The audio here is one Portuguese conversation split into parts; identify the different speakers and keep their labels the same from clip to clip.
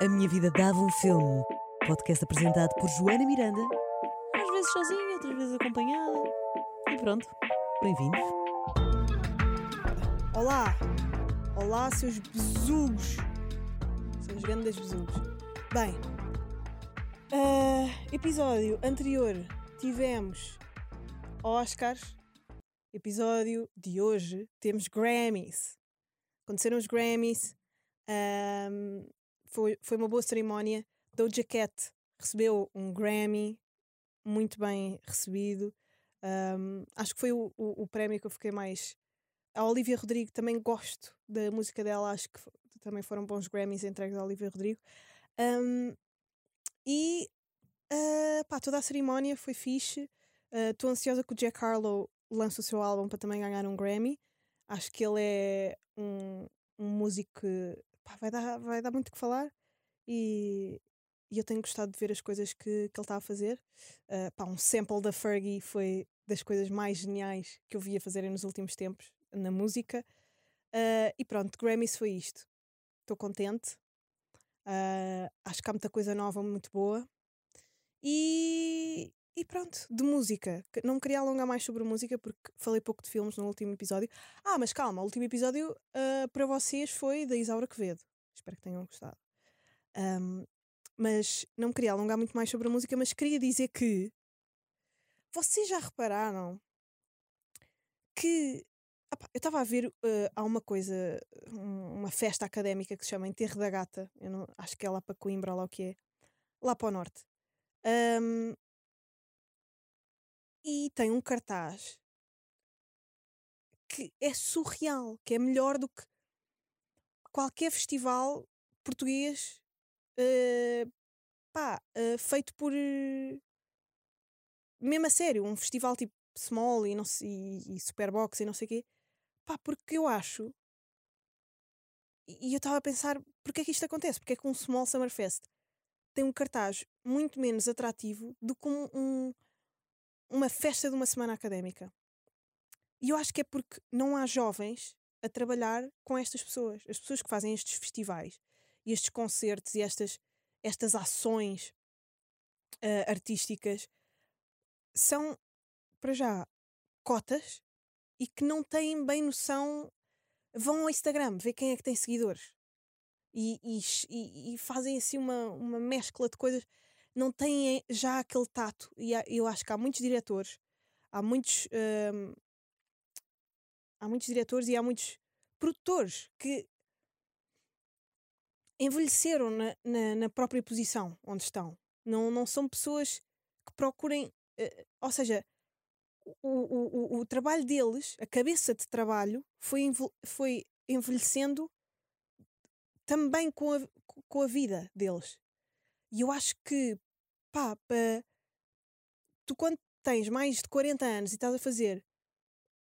Speaker 1: A Minha Vida Dava um Filme. Podcast apresentado por Joana Miranda. Às vezes sozinha, outras vezes acompanhada. E pronto, bem-vindos.
Speaker 2: Olá! Olá, seus besugos! Seus grandes besugos. Bem, ah, episódio anterior tivemos Oscars. Episódio de hoje temos Grammys. Aconteceram os Grammys. ahm, foi, foi uma boa cerimónia. Doja Cat recebeu um Grammy muito bem recebido. Ahm, acho que foi o, o, o prémio que eu fiquei mais a Olivia Rodrigo também gosto da música dela, acho que também foram bons Grammys entregues à Olivia Rodrigo. Um, e ah, pá, toda a cerimónia foi fixe. Estou ansiosa que o Jack Harlow lance o seu álbum para também ganhar um Grammy. Acho que ele é um, um músico que pá, vai, dar, vai dar muito o que falar e, e eu tenho gostado de ver as coisas que, que ele está a fazer. Ah, pá, um sample da Fergie foi das coisas mais geniais que eu vi a fazerem nos últimos tempos na música. Ah, e pronto, Grammys foi isto. Estou contente. Ah, acho que há muita coisa nova, muito boa. E, e pronto, de música. Não queria alongar mais sobre música porque falei pouco de filmes no último episódio. Ah, mas calma, o último episódio ah, para vocês foi da Isaura Quevedo. Espero que tenham gostado. Ahm, mas não queria alongar muito mais sobre a música, mas queria dizer que vocês já repararam que Epá, eu estava a ver, eh, há uma coisa, um- uma festa académica que se chama Enterro da Gata, eu não, acho que é lá para Coimbra, lá o que é, lá para o norte. Ahm, e tem um cartaz que é surreal, que é melhor do que qualquer festival português eh, pá, eh, feito por eh, mesmo a sério, um festival tipo Small e, não e, e Superbox e não sei o quê. Pá, porque eu acho. E e eu estava a pensar, porque é que isto acontece? Porque é que um Small Summer Fest tem um cartaz muito menos atrativo do que um, um- uma festa de uma semana académica? E eu acho que é porque não há jovens a trabalhar com estas pessoas. As pessoas que fazem estes festivais e estes concertos e estas, estas ações ah, artísticas são, para já, cotas e que não têm bem noção. Vão ao Instagram ver quem é que tem seguidores e, e- e fazem assim uma, uma mescla de coisas. Não têm já aquele tato. E há- eu acho que há muitos diretores, há muitos. hum, há muitos diretores e há muitos produtores que envelheceram na, na, na própria posição onde estão. Não, não são pessoas que procurem. eh, ou seja, o, o, o, o trabalho deles, a cabeça de trabalho, foi, foi envelhecendo também com a, com a vida deles. E eu acho que, pá, pa- tu quando tens mais de 40 anos e estás a fazer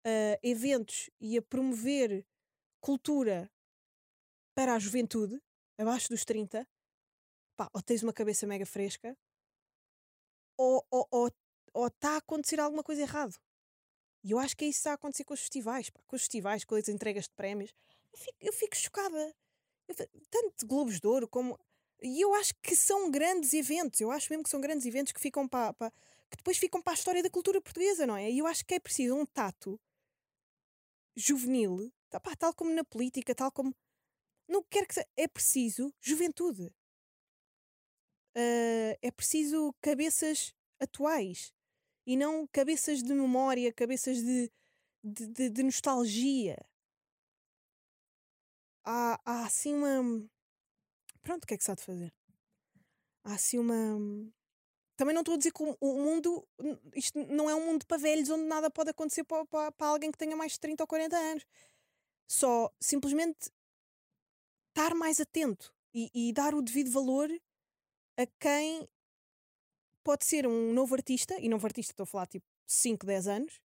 Speaker 2: ah, eventos e a promover cultura para a juventude, abaixo dos 30, pá, ou tens uma cabeça mega fresca, ou está está a acontecer alguma coisa errado. E eu acho que é isso que está a acontecer com os festivais, pá, com os festivais, com as entregas de prémios. Eu fico, eu fico chocada. Eu tanto de Globos de Ouro como. E eu acho que são grandes eventos. Eu acho mesmo que são grandes eventos que ficam para. para- que depois ficam para a história da cultura portuguesa, não é? E eu acho que é preciso um tato juvenil, tá, pá, tal como na política, tal como. Não quer que. É preciso juventude. Ah, é preciso cabeças atuais e não cabeças de memória, cabeças de, de, de- de nostalgia. Há, há assim uma. Pronto, o que é que se há de fazer? Há assim uma. Também não estou a dizer que o, mundo. Isto não é um mundo para velhos onde nada pode acontecer para, para, para alguém que tenha mais de 30 ou 40 anos. Só simplesmente estar mais atento e, e dar o devido valor a quem pode ser um novo artista, e novo artista estou a falar tipo 5, 10 anos,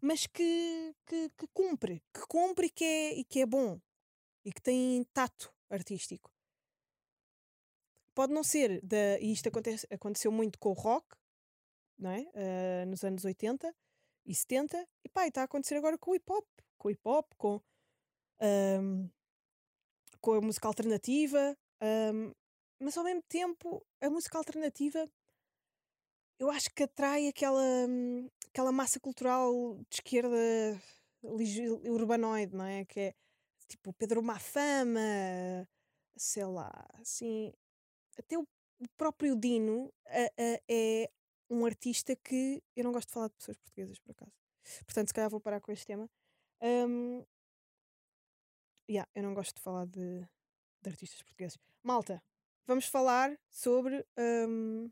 Speaker 2: mas que, que, que cumpre, que cumpre e que, é, e que é bom e que tem tato artístico. Pode não ser, da, e isto acontece, aconteceu muito com o rock, não é? Ah, nos anos 80 e 70, e pá, está a acontecer agora com o hip hop, com o hip hop, com, ahm, com a música alternativa, Um, mas ao mesmo tempo, a música alternativa eu acho que atrai aquela, aquela massa cultural de esquerda urbanoide, não é? Que é tipo Pedro Mafama, sei lá, assim. Até o próprio Dino é um artista que eu não gosto de falar de pessoas portuguesas, por acaso. Portanto, se calhar vou parar com este tema. Um, yeah, eu não gosto de falar de, de artistas portugueses. Malta, vamos falar sobre um,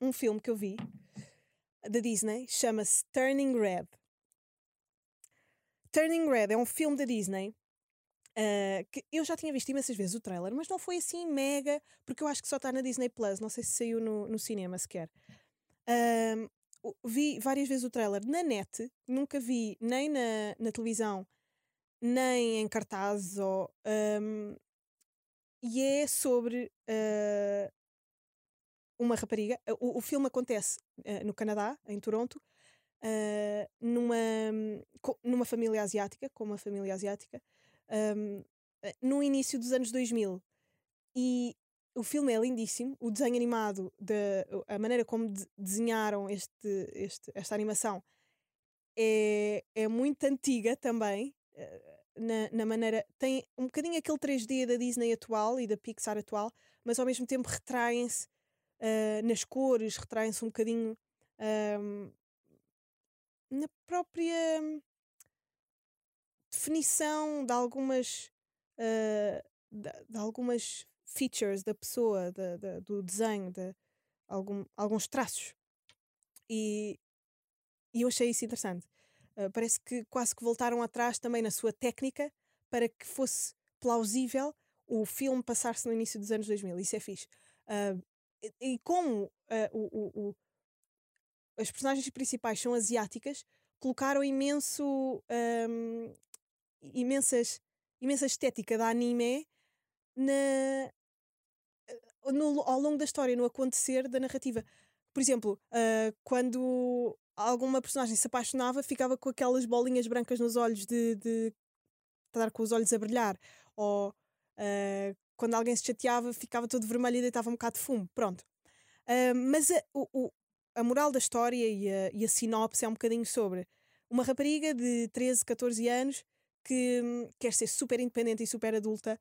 Speaker 2: um filme que eu vi da Disney, chama-se Turning Red. Turning Red é um filme da Disney ah, que eu já tinha visto imensas vezes o trailer, mas não foi assim mega, porque eu acho que só está na Disney Plus, não sei se saiu no, no cinema sequer. O- vi várias vezes o trailer na net, nunca vi nem na, na televisão, nem em cartaz, ou, ahm, e é sobre ah, uma rapariga. O, o filme acontece ah, no Canadá, em Toronto, ah, numa, numa família asiática, com uma família asiática, ahm, eh, no início dos anos 2000. E o filme é lindíssimo, o desenho animado, de, a maneira como de- desenharam este, este, esta animação é, é muito antiga também. eh, Na, na maneira. Tem um bocadinho aquele 3D da Disney atual e da Pixar atual, mas ao mesmo tempo retraem-se ah, nas cores, retraem-se um bocadinho ahm, na própria definição de algumas ah, de, de algumas features da pessoa, da- da- do desenho, de algum, alguns traços. E, e eu achei isso interessante. Ah, parece que quase que voltaram atrás também na sua técnica para que fosse plausível o filme passar-se no início dos anos 2000. Isso é fixe. Ah, e, e como ah, o, o- o- as personagens principais são asiáticas, colocaram imenso ahm, imensas, imensa estética da anime na, no- ao longo da história, no acontecer da narrativa. Por exemplo, ah, quando alguma personagem se apaixonava, ficava com aquelas bolinhas brancas nos olhos de, de estar com os olhos a brilhar. Ou ah, quando alguém se chateava, ficava todo vermelho e deitava um bocado de fumo. Pronto. Ah, mas a, o- a moral da história e a, e a sinopse é um bocadinho sobre uma rapariga de 13, 14 anos que hum, quer ser super independente e super adulta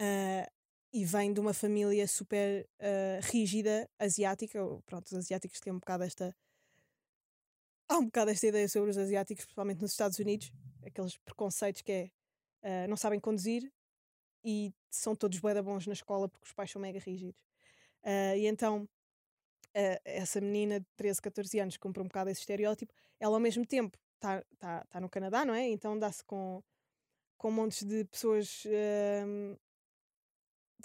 Speaker 2: ah, e vem de uma família super ah, rígida, asiática. Pronto, os asiáticos têm um bocado esta. Há um bocado esta ideia sobre os asiáticos, principalmente nos Estados Unidos, aqueles preconceitos que é ah, não sabem conduzir e são todos bué bons na escola porque os pais são mega rígidos. E então ah, essa menina de 13, 14 anos cumpre um bocado esse estereótipo. Ela ao mesmo tempo está tá, tá no Canadá, não é? Então dá-se com, com montes de pessoas ahm,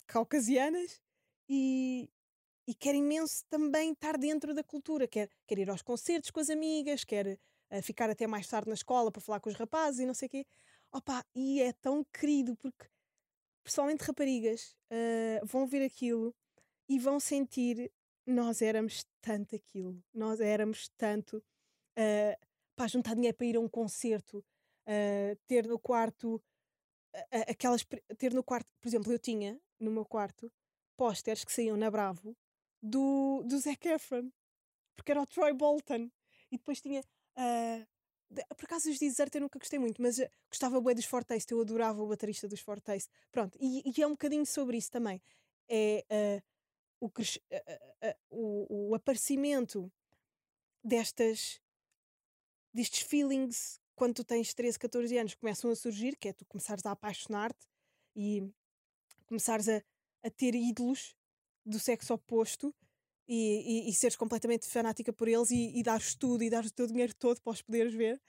Speaker 2: caucasianas e, e quer imenso também estar dentro da cultura. Quer, quer ir aos concertos com as amigas, quer ah, ficar até mais tarde na escola para falar com os rapazes e não sei o quê. Opa, e é tão querido porque, pessoalmente raparigas, ah, vão ver aquilo e vão sentir nós éramos tanto aquilo, nós éramos tanto uh, para juntar dinheiro para ir a um concerto, uh, ter no quarto a- aquelas ter no quarto, por exemplo, eu tinha no meu quarto pósteres que saíam na Bravo do, do Zac Efron, porque era o Troy Bolton, e depois tinha uh, por acaso os Desert eu nunca gostei muito, mas uh, gostava bué dos Fortaste, eu adorava o baterista dos Fortaste. Pronto, e, e é um bocadinho sobre isso também. É uh, o, a- a- o, o aparecimento destas destes feelings quando tu tens 13, 14 anos começam a surgir, que é tu começares a apaixonar-te e começares a, a ter ídolos do sexo oposto e, e, e seres completamente fanática por eles e, e dares tudo e dares o teu dinheiro todo para os poderes ver.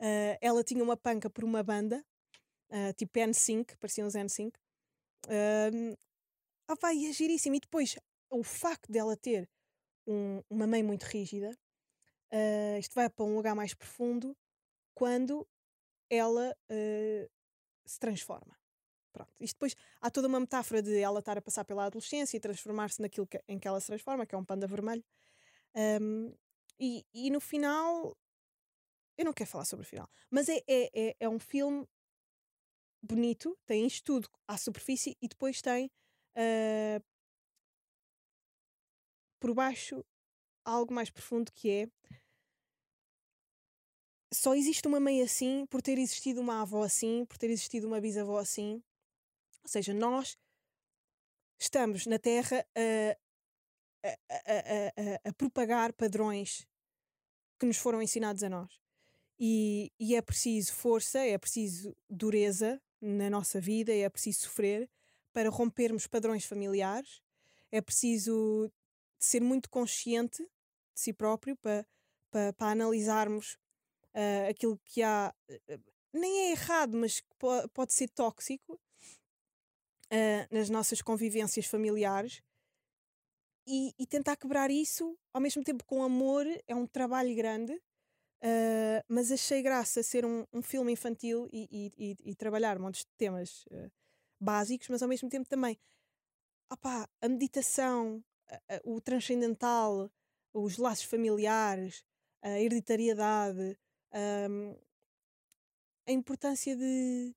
Speaker 2: Ah, ela tinha uma panca por uma banda, ah, tipo N5, pareciam os N5. Um, ah, vai, é giríssimo. E depois, o facto dela ter um- uma mãe muito rígida, ah, isto vai para um lugar mais profundo quando ela ah, se transforma. Pronto. Isto depois há toda uma metáfora de ela estar a passar pela adolescência e transformar-se naquilo que- em que ela se transforma, que é um panda vermelho. Um, e, e no final, eu não quero falar sobre o final, mas é, é, é, é um filme bonito, tem isto tudo à superfície e depois tem uh, por baixo algo mais profundo que é só existe uma mãe assim por ter existido uma avó assim, por ter existido uma bisavó assim. Ou seja, nós estamos na Terra a, a, a, a, propagar padrões que nos foram ensinados a nós. E, e é preciso força, é preciso dureza na nossa vida, é preciso sofrer para rompermos padrões familiares, é preciso ser muito consciente de si próprio para, para, para analisarmos uh, aquilo que há, uh, nem é errado, mas po pode ser tóxico uh, nas nossas convivências familiares e, e, tentar quebrar isso ao mesmo tempo com amor é um trabalho grande. mas achei graça ser um, um filme infantil e, e, e, trabalhar montes de temas básicos, mas ao mesmo tempo também opá, a meditação, o transcendental, os laços familiares, a hereditariedade, um, a importância de,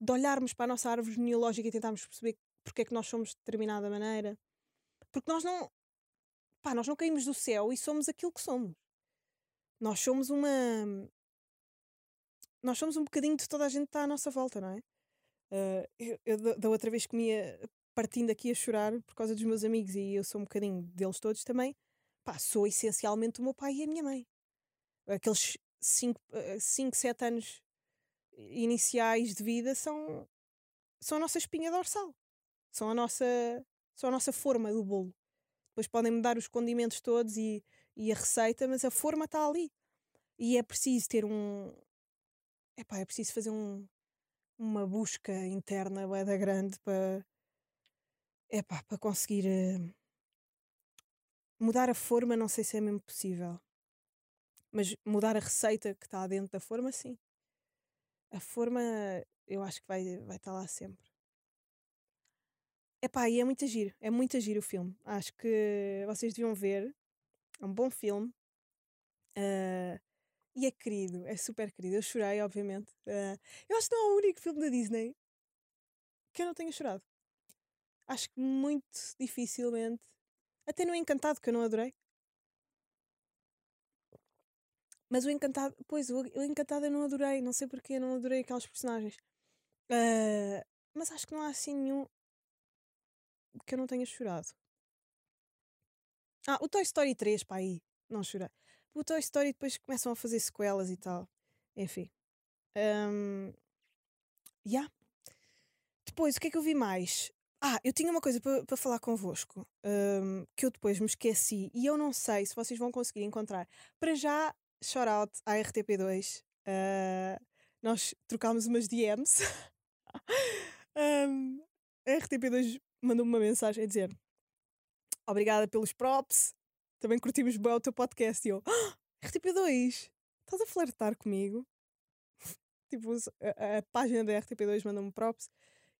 Speaker 2: de olharmos para a nossa árvore genealógica e tentarmos perceber porque é que nós somos de determinada maneira. Porque nós não. Pá, nós não caímos do céu e somos aquilo que somos. Nós somos uma. Nós somos um bocadinho de toda a gente que está à nossa volta, não é? Uh, eu, eu, da outra vez que me ia partindo aqui a chorar por causa dos meus amigos e eu sou um bocadinho deles todos também, pá, sou essencialmente o meu pai e a minha mãe aqueles 5, 7 eh, anos iniciais de vida são, são a nossa espinha dorsal. São a nossa, são a nossa forma do bolo. Depois podem mudar os condimentos todos e, e a receita, mas a forma está ali. E é preciso ter um. Epá, é preciso fazer um, uma busca interna da grande para. Epá, para conseguir uh, mudar a forma, não sei se é mesmo possível. Mas mudar a receita que está dentro da forma, sim. A forma, eu acho que vai, vai estar lá sempre. Epá, e é muito giro, é muito giro o filme. Acho que vocês deviam ver. É um bom filme. Uh, e é querido, é super querido. Eu chorei, obviamente. Uh, eu acho que não é o único filme da Disney que eu não tenha chorado. Acho que muito dificilmente. Até no Encantado, que eu não adorei. Mas o Encantado, pois, o, o Encantado eu não adorei, não sei porque, não adorei aquelas personagens. Uh, mas acho que não há assim nenhum que eu não tenha chorado. Ah, o Toy Story 3, pá, aí, não chorei. O Toy Story depois começam a fazer sequelas e tal. Enfim. Um, yeah. Depois, o que é que eu vi mais? Ah, eu tinha uma coisa para pa falar convosco um, que eu depois me esqueci e eu não sei se vocês vão conseguir encontrar. Para já, shout out à RTP2. Uh, ah, nós trocámos umas DMs. um, a RTP2 mandou-me uma mensagem a dizer obrigada pelos props, também curtimos bem o teu podcast. E eu, ah, RTP2, estás a flertar comigo? tipo, a, a, página da RTP2 mandou-me props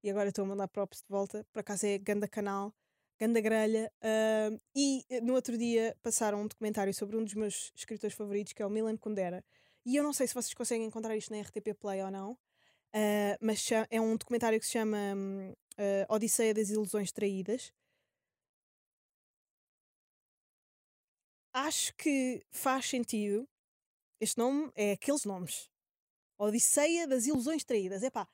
Speaker 2: e agora estou a mandar props de volta. Por acaso é ganda canal ganda grelha. Uh, e eh, no outro dia passaram um documentário sobre um dos meus escritores favoritos, que é o Milan Kundera. E eu não sei se vocês conseguem encontrar isto na RTP Play ou não, uh, mas é um documentário que se chama uh, Odisseia das Ilusões Traídas. Acho que faz sentido. Este nome é aqueles nomes. Odisseia das Ilusões Traídas. Epá,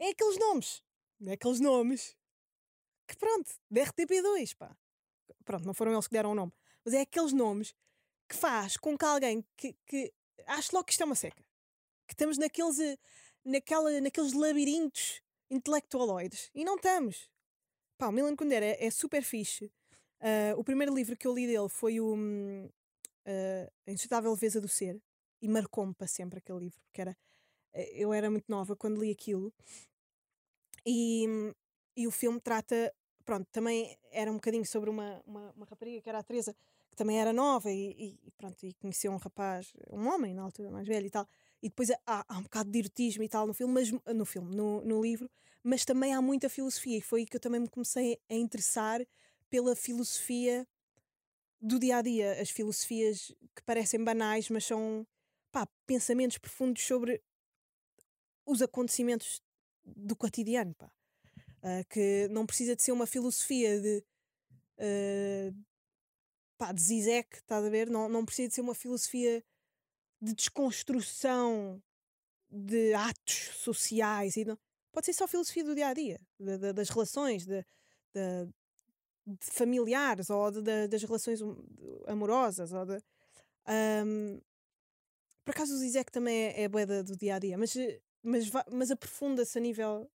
Speaker 2: é aqueles nomes. É aqueles nomes que pronto, da RTP2, pá. Pronto, não foram eles que deram o nome, mas é aqueles nomes que faz com que alguém que, que ache logo que isto é uma seca. Que estamos naqueles, eh, naquela, naqueles labirintos intelectualoides. E não estamos. Pá, o Milan Kundera é, é super fixe. Uh, o primeiro livro que eu li dele foi o uh, A Insustentável Leveza do Ser. E marcou-me para sempre aquele livro, porque era, eu era muito nova quando li aquilo. E, e o filme trata, pronto, também era um bocadinho sobre uma, uma, uma rapariga que era a Teresa, que também era nova e, e, pronto, e conheceu um rapaz, um homem na altura mais velho e tal. E depois há, há um bocado de erotismo e tal no filme, mas no filme, no, no livro, mas também há muita filosofia, e foi aí que eu também me comecei a interessar pela filosofia do dia a dia, as filosofias que parecem banais, mas são pá, pensamentos profundos sobre os acontecimentos do cotidiano, pá. Uh, que não precisa de ser uma filosofia de uh, pá, de Zizek, estás a ver? Não, não precisa de ser uma filosofia de desconstrução de atos sociais e não, pode ser só filosofia do dia a dia, de, de, das relações, de, de, familiares ou das relações amorosas. Ou um, por acaso o Zizek também é, é boeda do dia a dia, mas, mas, mas aprofunda-se a nível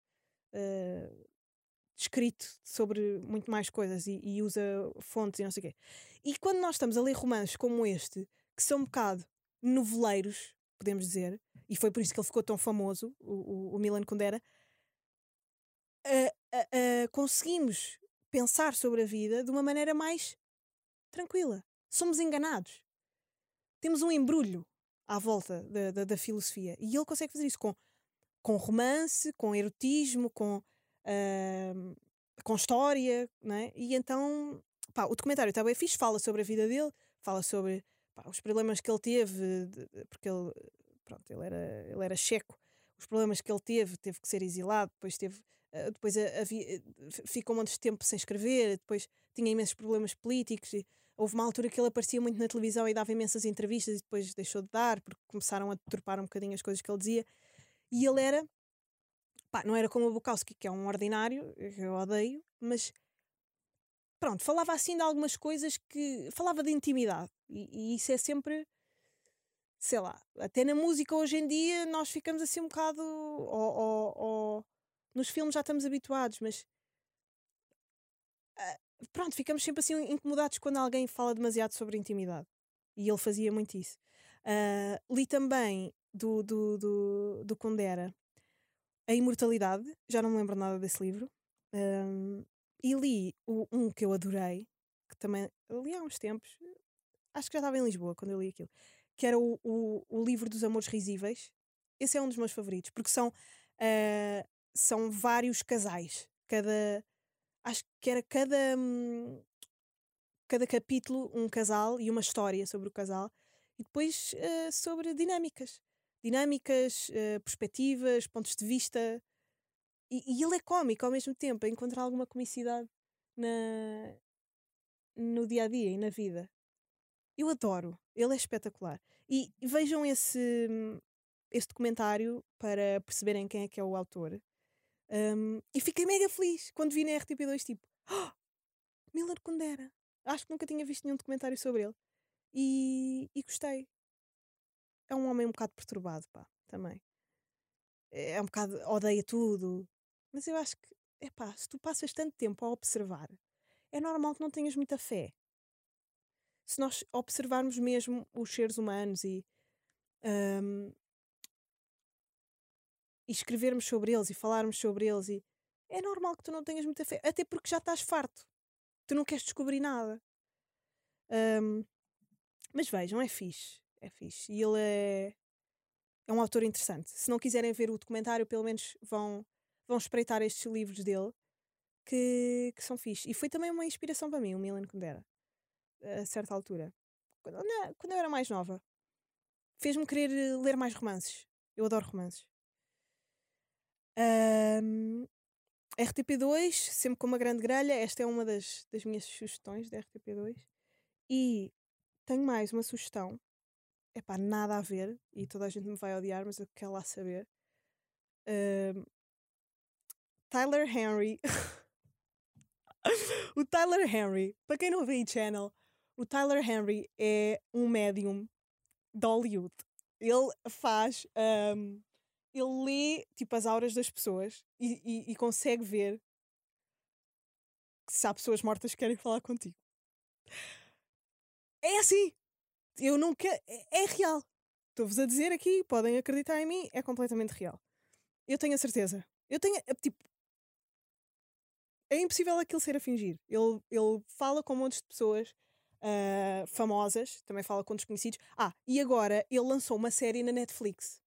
Speaker 2: uh, escrito sobre muito mais coisas e, e, usa fontes e não sei o quê. E quando nós estamos a ler romances como este, que são um bocado noveleiros, podemos dizer, e foi por isso que ele ficou tão famoso, o, o, o Milan Kundera, conseguimos pensar sobre a vida de uma maneira mais tranquila. Somos enganados. Temos um embrulho à volta da, da, da filosofia. E ele consegue fazer isso com, com romance, com erotismo, com, uh, com história, não é? E então, pá, o documentário está bem fixe, fala sobre a vida dele, fala sobre pá, os problemas que ele teve, de, porque ele, pronto, ele era, ele era checo, os problemas que ele teve, teve que ser exilado, depois teve, uh, depois havia, ficou um monte de tempo sem escrever, depois tinha imensos problemas políticos e houve uma altura que ele aparecia muito na televisão e dava imensas entrevistas e depois deixou de dar porque começaram a deturpar um bocadinho as coisas que ele dizia e ele era pá, não era como o Bukowski que é um ordinário, eu odeio mas pronto, falava assim de algumas coisas que falava de intimidade e, e isso é sempre sei lá, até na música hoje em dia nós ficamos assim um bocado ou, ou, ou nos filmes já estamos habituados, mas uh, pronto, ficamos sempre assim incomodados quando alguém fala demasiado sobre intimidade. E ele fazia muito isso. Uh, li também do, do, do, do Condera A Imortalidade, já não me lembro nada desse livro. Um, e li o, um que eu adorei, que também li há uns tempos, acho que já estava em Lisboa quando eu li aquilo, que era o, o, o livro dos Amores Risíveis. Esse é um dos meus favoritos, porque são, uh, são vários casais. Cada. Acho que era cada. Hum, cada capítulo um casal e uma história sobre o casal. E depois uh, sobre dinâmicas. Dinâmicas, uh, perspectivas, pontos de vista. E, e ele é cómico ao mesmo tempo, encontrar alguma comicidade na, no dia a dia e na vida. Eu adoro, ele é espetacular. E vejam esse, esse documentário para perceberem quem é que é o autor. Um, e fiquei mega feliz quando vi na RTP2, tipo, oh, Miller Kundera. Acho que nunca tinha visto nenhum documentário sobre ele. E, e gostei. É um homem um bocado perturbado, pá, também. É um bocado, odeia tudo. Mas eu acho que, é pá, se tu passas tanto tempo a observar, é normal que não tenhas muita fé se nós observarmos mesmo os seres humanos e, um, e escrevermos sobre eles e falarmos sobre eles, e é normal que tu não tenhas muita fé, até porque já estás farto, tu não queres descobrir nada. Um, mas vejam, é fixe, é fixe. E ele é, é um autor interessante. Se não quiserem ver o documentário, pelo menos vão, vão espreitar estes livros dele que, que são fixe. E foi também uma inspiração para mim, o Milan Kundera a certa altura. Quando, quando eu era mais nova. Fez-me querer eh, ler mais romances. Eu adoro romances. Um, RTP2, sempre com uma grande grelha. Esta é uma das, das minhas sugestões da RTP2. E tenho mais uma sugestão. É pá, nada a ver. E toda a gente me vai odiar, mas eu quero lá saber. Um, Tyler Henry. o Tyler Henry, para quem não vê o channel, o Tyler Henry é um médium de Hollywood. Ele faz. Um, ele lê tipo as auras das pessoas e, e, e consegue ver se há pessoas mortas que querem falar contigo. É assim! Eu nunca. É, é real. Estou-vos a dizer aqui, podem acreditar em mim, é completamente real. Eu tenho a certeza. Eu tenho. Tipo. É impossível aquilo ser a fingir. Ele, ele fala com um monte de pessoas uh, famosas, também fala com desconhecidos. Ah, e agora ele lançou uma série na Netflix.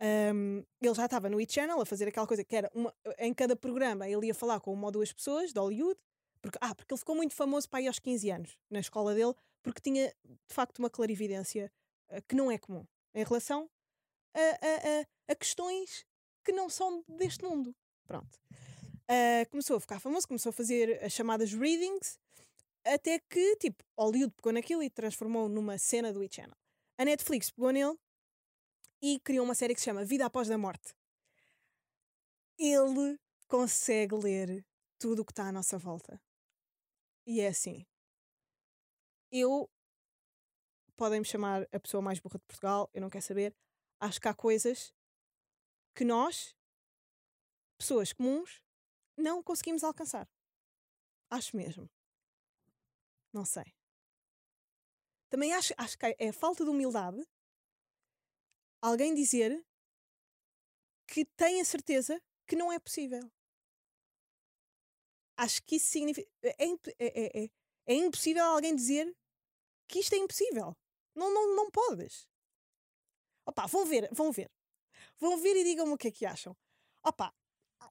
Speaker 2: Um, ele já estava no e-channel a fazer aquela coisa que era uma, em cada programa ele ia falar com uma ou duas pessoas de Hollywood, porque, ah, porque ele ficou muito famoso para aí aos 15 anos na escola dele, porque tinha de facto uma clarividência uh, que não é comum em relação a, a, a, a questões que não são deste mundo. Pronto. Uh, começou a ficar famoso, começou a fazer as chamadas readings, até que, tipo, Hollywood pegou naquilo e transformou numa cena do e-channel. A Netflix pegou nele e criou uma série que se chama Vida Após a Morte. Ele consegue ler tudo o que está à nossa volta. E é assim. Eu. Podem-me chamar a pessoa mais burra de Portugal, eu não quero saber. Acho que há coisas que nós, pessoas comuns, não conseguimos alcançar. Acho mesmo. Não sei. Também acho, acho que é falta de humildade alguém dizer que tem a certeza que não é possível. Acho que isso significa. É, é, é, é, impossível alguém dizer que isto é impossível. Não, não, não podes. Opa, vão ver, vão ver. Vão ver e digam-me o que é que acham. Opa,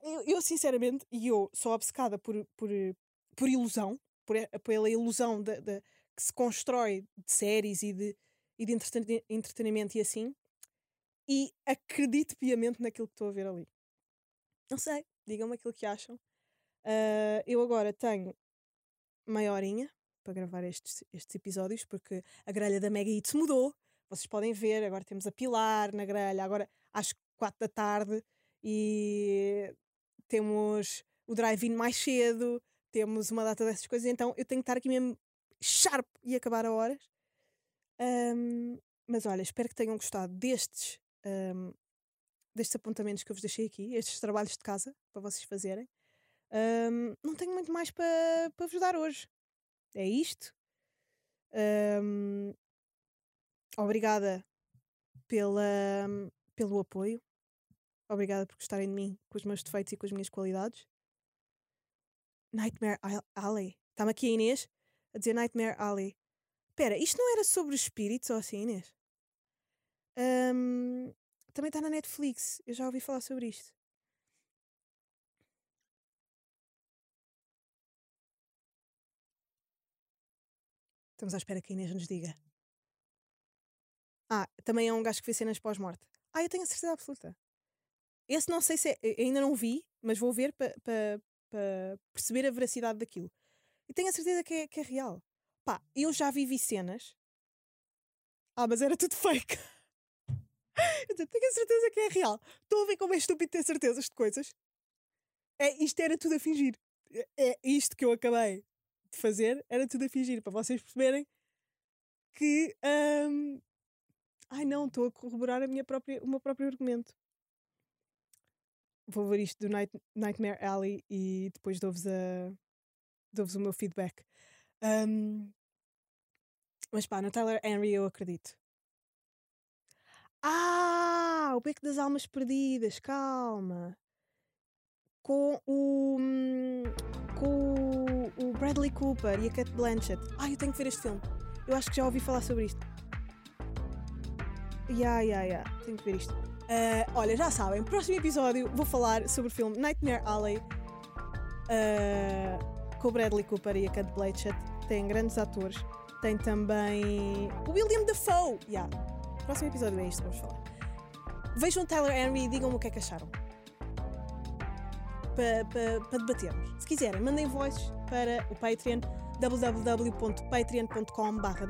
Speaker 2: eu, eu sinceramente, e eu sou obcecada por, por, por ilusão, por, pela ilusão de, de, que se constrói de séries e de, e de entretenimento e assim, e acredito piamente naquilo que estou a ver ali. Não sei, digam-me aquilo que acham. Uh, eu agora tenho meia horinha para gravar estes, estes episódios, porque a grelha da Mega Hits mudou. Vocês podem ver, agora temos a Pilar na grelha, agora às quatro da tarde, e temos o drive-in mais cedo, temos uma data dessas coisas, então eu tenho que estar aqui mesmo sharp e acabar a horas. Um, mas olha, espero que tenham gostado destes, um, destes apontamentos que eu vos deixei aqui, estes trabalhos de casa para vocês fazerem. Um, não tenho muito mais para pa vos dar hoje. É isto. obrigada pela, pelo apoio. Obrigada por gostarem de mim com os meus defeitos e com as minhas qualidades. Nightmare Alley. Está-me aqui a Inês a dizer Nightmare Alley. Espera, isto não era sobre espíritos ou assim, Inês? Um, também está na Netflix. Eu já ouvi falar sobre isto. Estamos à espera que a Inês nos diga. Ah, também é um gajo que vê cenas pós-morte. Ah, eu tenho a certeza absoluta. Esse não sei se é, ainda não vi, mas vou ver para pa, pa perceber a veracidade daquilo. E tenho a certeza que é, que é real. Pá, eu já vivi cenas. Ah, mas era tudo fake. eu tenho a certeza que é real. Estou a ver como é estúpido ter certezas de coisas. É, isto era tudo a fingir. É, é isto que eu acabei de fazer, era tudo a fingir. Para vocês perceberem que. Um... Ai não, estou a corroborar a minha própria, o meu próprio argumento vou ver isto do Night, Nightmare Alley e depois dou-vos a dou-vos o meu feedback. Um, mas pá, no Tyler Henry eu acredito. Ah, o Beco das Almas Perdidas, calma. Com o. Com o Bradley Cooper e a Kate Blanchett. Ah, eu tenho que ver este filme. Eu acho que já ouvi falar sobre isto. Ya, ya, ya. Tenho que ver isto. Uh, olha, já sabem, próximo episódio vou falar sobre o filme Nightmare Alley uh, com o Bradley Cooper e a Kate Blanchett. Tem grandes atores. Tem também o William Dafoe. Yeah. Próximo episódio é isto que vamos falar. Vejam o Tyler Henry e digam-me o que é que acharam. Para pa, pa debatermos. Se quiserem, mandem voz para o Patreon www.patreon.com barra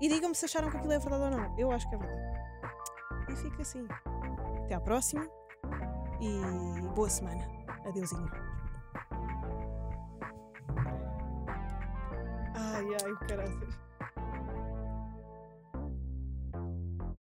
Speaker 2: e digam-me se acharam que aquilo é verdade ou não. Eu acho que é verdade. E fica assim. Até à próxima e boa semana. Adeusinho. Ai, ai, caraças.